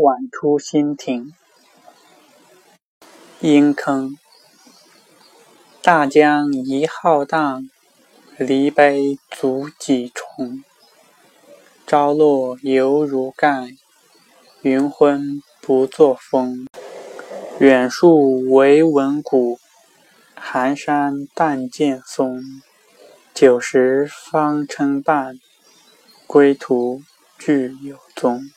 晚出新亭。阴坑。大江一浩荡，离悲足几重。朝落犹如盖，云昏不作风。远树为闻古，寒山但见松。九十方称半，归途俱有踪。